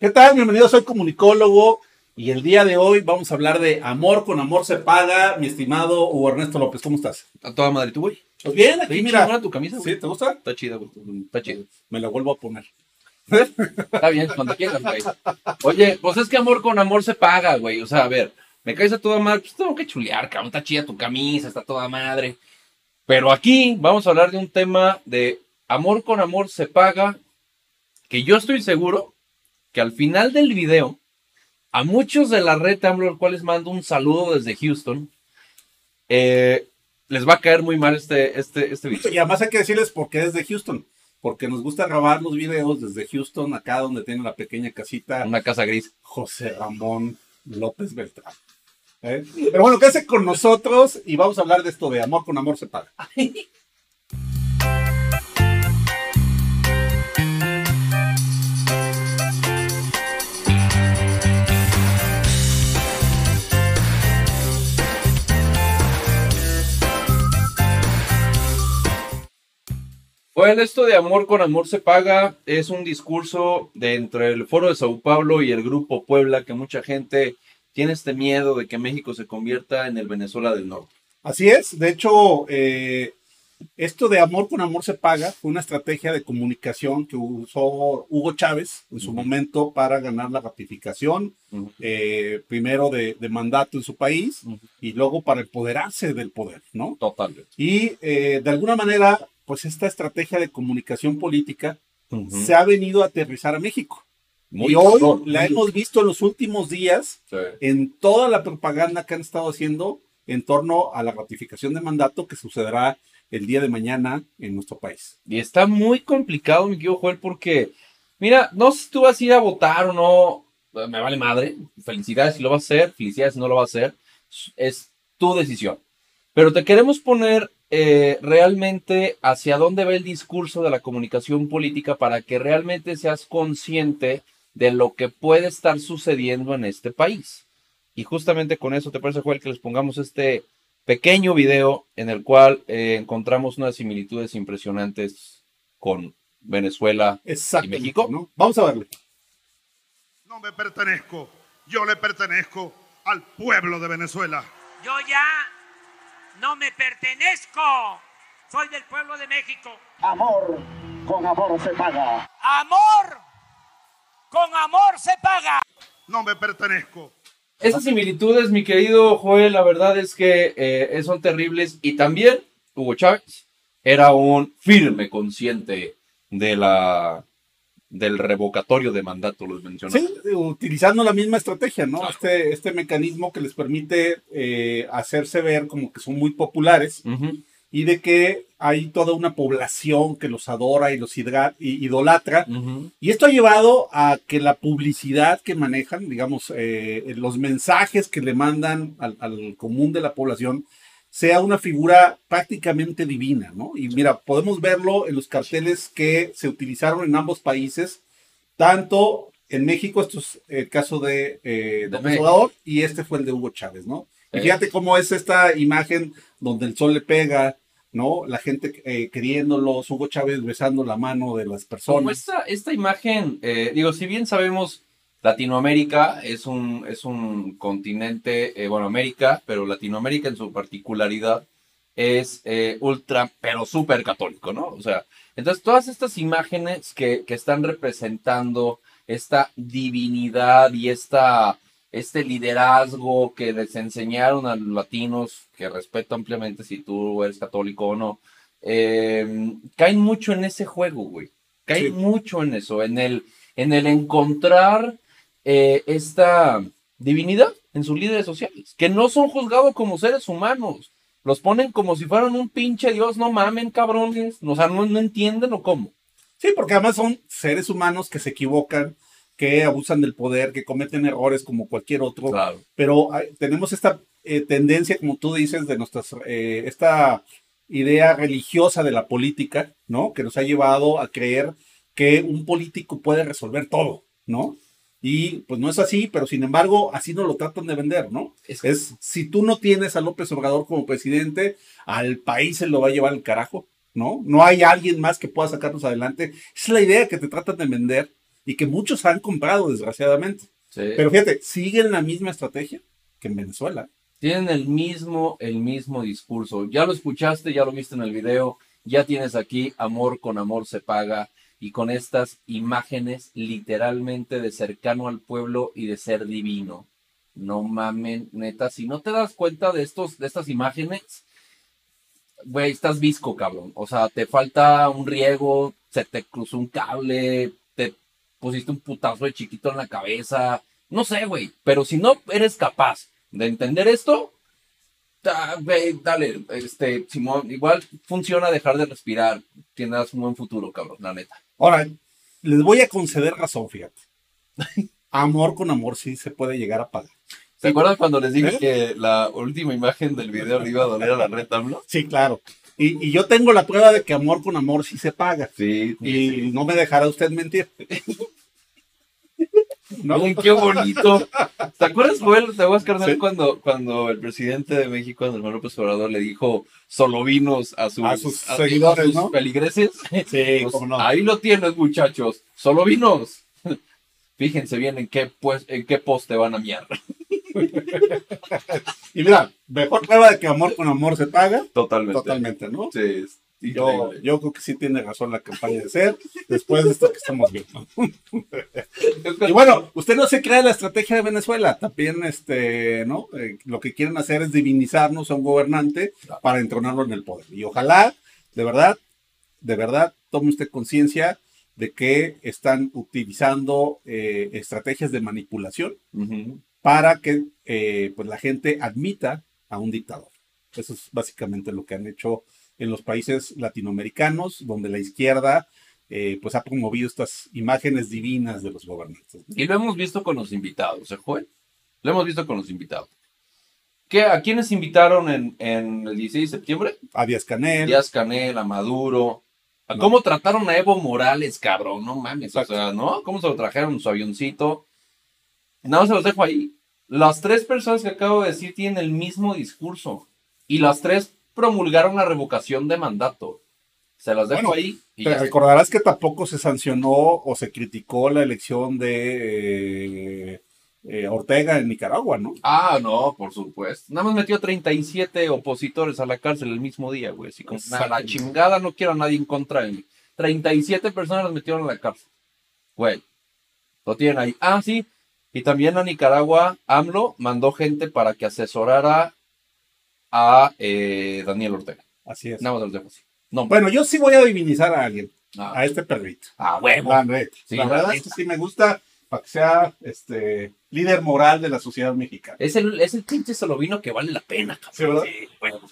¿Qué tal? Bienvenido, soy comunicólogo y el día de hoy vamos a hablar de amor con amor se paga. Mi estimado Hugo Ernesto López, ¿cómo estás? A toda madre, tú, güey. Pues bien, aquí mira. tu camisa, güey. ¿Sí? ¿Te gusta? Está chida, güey. Está chido. Me la vuelvo a poner. Está bien, cuando quieras, güey. Oye, pues es que amor con amor se paga, güey. O sea, a ver, me caes a toda madre, pues tengo que chulear, cabrón. Está chida tu camisa, está toda madre. Pero aquí vamos a hablar de un tema de amor con amor se paga, que yo estoy seguro que al final del video, a muchos de la red AMLO, al cual les mando un saludo desde Houston, eh, les va a caer muy mal este, este, este video. Y además hay que decirles por qué es de Houston. Porque nos gusta grabar los videos desde Houston, acá donde tiene la pequeña casita Una casa gris. José Ramón López Beltrán. ¿Eh? Pero bueno, quédese con nosotros y vamos a hablar de esto de amor con amor se paga. Bueno, esto de amor con amor se paga es un discurso de entre el Foro de Sao Paulo y el Grupo Puebla que mucha gente tiene este miedo de que México se convierta en el Venezuela del Norte. Así es, de hecho, eh, esto de amor con amor se paga fue una estrategia de comunicación que usó Hugo Chávez en su momento para ganar la ratificación, eh, primero de, de mandato en su país y luego para empoderarse del poder, ¿no? Totalmente. Y eh, de alguna manera, pues esta estrategia de comunicación política se ha venido a aterrizar a México. Muy y hoy la hemos visto en los últimos días Sí. en toda la propaganda que han estado haciendo en torno a la ratificación de mandato que sucederá el día de mañana en nuestro país. Y está muy complicado, mi querido Joel, porque, mira, no sé si tú vas a ir a votar o no, me vale madre. Felicidades si lo vas a hacer, felicidades si no lo vas a hacer. Es tu decisión. Pero te queremos poner eh, realmente hacia dónde va el discurso de la comunicación política para que realmente seas consciente de lo que puede estar sucediendo en este país. Y justamente con eso, ¿te parece, Joel, que les pongamos este pequeño video en el cual eh, encontramos unas similitudes impresionantes con Venezuela Exacto. ¿Y México? ¿no? Vamos a verle. No me pertenezco, yo le pertenezco al pueblo de Venezuela. Yo ya no me pertenezco. Soy del pueblo de México. Amor con amor se paga. Amor con amor se paga. No me pertenezco. Esas similitudes, mi querido Joel, la verdad es que eh, son terribles. Y también Hugo Chávez era un firme consciente de la del revocatorio de mandato, los mencionó. Sí, utilizando la misma estrategia, ¿no? Claro. Este, este mecanismo que les permite eh, hacerse ver como que son muy populares y de que hay toda una población que los adora y los idolatra. Y esto ha llevado a que la publicidad que manejan, digamos, eh, los mensajes que le mandan al, al común de la población, sea una figura prácticamente divina, ¿no? Y mira, podemos verlo en los carteles que se utilizaron en ambos países, tanto en México, esto es el caso de, eh, López. Obrador, y este fue el de Hugo Chávez, ¿no? Y Eh. fíjate cómo es esta imagen donde el sol le pega, ¿no? La gente eh, queriéndolos, Hugo Chávez besando la mano de las Como personas. esta, esta imagen, eh, digo, si bien sabemos, Latinoamérica es un, es un continente, eh, bueno, América, pero Latinoamérica en su particularidad es eh, ultra, pero súper católico, ¿no? O sea, entonces todas estas imágenes que, que están representando esta divinidad y esta, este liderazgo que les enseñaron a los latinos, que respeto ampliamente si tú eres católico o no, eh, caen mucho en ese juego, güey. Caen Sí. mucho en eso, en el, en el encontrar eh, esta divinidad en sus líderes sociales, que no son juzgados como seres humanos. Los ponen como si fueran un pinche dios, no mamen, cabrones. O sea, no, no entienden o cómo. Sí, porque además son seres humanos que se equivocan, que abusan del poder, que cometen errores como cualquier otro. Claro. Pero hay- tenemos esta eh, tendencia, como tú dices, de nuestras, eh, esta idea religiosa de la política, ¿no? Que nos ha llevado a creer que un político puede resolver todo, ¿no? Y pues no es así, pero sin embargo, así nos lo tratan de vender, ¿no? Es- Es, si tú no tienes a López Obrador como presidente, al país se lo va a llevar el carajo, ¿no? No hay alguien más que pueda sacarnos adelante. Es la idea que te tratan de vender. y que muchos han comprado, desgraciadamente. Sí. Pero fíjate, siguen la misma estrategia que en Venezuela. Tienen el mismo, el mismo discurso. Ya lo escuchaste, ya lo viste en el video, ya tienes aquí amor con amor se paga y con estas imágenes literalmente de cercano al pueblo y de ser divino. No mamen, neta, si no te das cuenta de estos, de estas imágenes, güey, estás visco, cabrón. O sea, te falta un riego, se te cruzó un cable, te pusiste un putazo de chiquito en la cabeza. No sé, güey. Pero si no eres capaz de entender esto, da- güey, dale, este, Simón, igual funciona dejar de respirar. Tendrás un buen futuro, cabrón, la neta. Ahora, les voy a conceder razón, fíjate. Amor con amor sí se puede llegar a pagar. ¿Se acuerdan cuando les dije ¿Eh? que la última imagen del video le iba a doler a la red AMLO? Sí, claro. Y, y yo tengo la prueba de que amor con amor sí se paga. Sí. Y no me dejará usted mentir. ¿No? Miren qué bonito. ¿Te acuerdas, Joel? ¿Te acuerdas, carnal, Sí. cuando, cuando el presidente de México, Andrés Manuel López Obrador, le dijo solo vinos a sus, A sus seguidores, sus ¿no? feligreses? Sí, Pues, cómo no. Ahí lo tienes, muchachos. Solo vinos. Fíjense bien en qué, pues, en qué poste van a miar. Y mira, mejor prueba de que amor con amor se paga. Totalmente. Totalmente, ¿no? Sí, Yo, yo creo que sí tiene razón la campaña de ser, después de esto que estamos viendo. Y bueno, usted no se crea la estrategia de Venezuela, también este, ¿no? Eh, lo que quieren hacer es divinizarnos a un gobernante para entronarlo en el poder. Y ojalá, de verdad, de verdad, tome usted conciencia de que están utilizando eh, estrategias de manipulación para que eh, pues la gente admita a un dictador. Eso es básicamente lo que han hecho en los países latinoamericanos, donde la izquierda eh, pues ha promovido estas imágenes divinas de los gobernantes. Y lo hemos visto con los invitados, ¿eh, Joel? Lo hemos visto con los invitados. ¿Qué, ¿A quiénes invitaron en, en el 16 de septiembre? A Díaz Canel, Díaz Canel, a Maduro. ¿A No. ¿Cómo trataron a Evo Morales, cabrón? No mames, Exacto. o sea, ¿no? ¿Cómo se lo trajeron en su avioncito? Nada más se los dejo ahí. Las tres personas que acabo de decir tienen el mismo discurso. Y las tres promulgaron la revocación de mandato. Se las dejo Bueno, ahí. Y te está. recordarás que tampoco se sancionó o se criticó la elección de eh, eh, Ortega en Nicaragua, ¿no? Ah, no, por supuesto. Nada más metió 37 opositores a la cárcel el mismo día, güey. Así como, "Nah, la chingada, no quiero a nadie en contra de mí. 37 personas las metieron a la cárcel. Güey, lo tienen ahí. Ah, sí. Y también a Nicaragua, AMLO mandó gente para que asesorara a eh, Daniel Ortega. Así es. Nada más los dejo así. No, Bueno, yo sí voy a divinizar a alguien, ah, a este perrito. ah, huevo. La neta. Sí, la la verdad neta. es que sí me gusta para que sea este líder moral de la sociedad mexicana. Es el, es el pinche solovino que vale la pena, cabrón. Sí, ¿verdad? güey.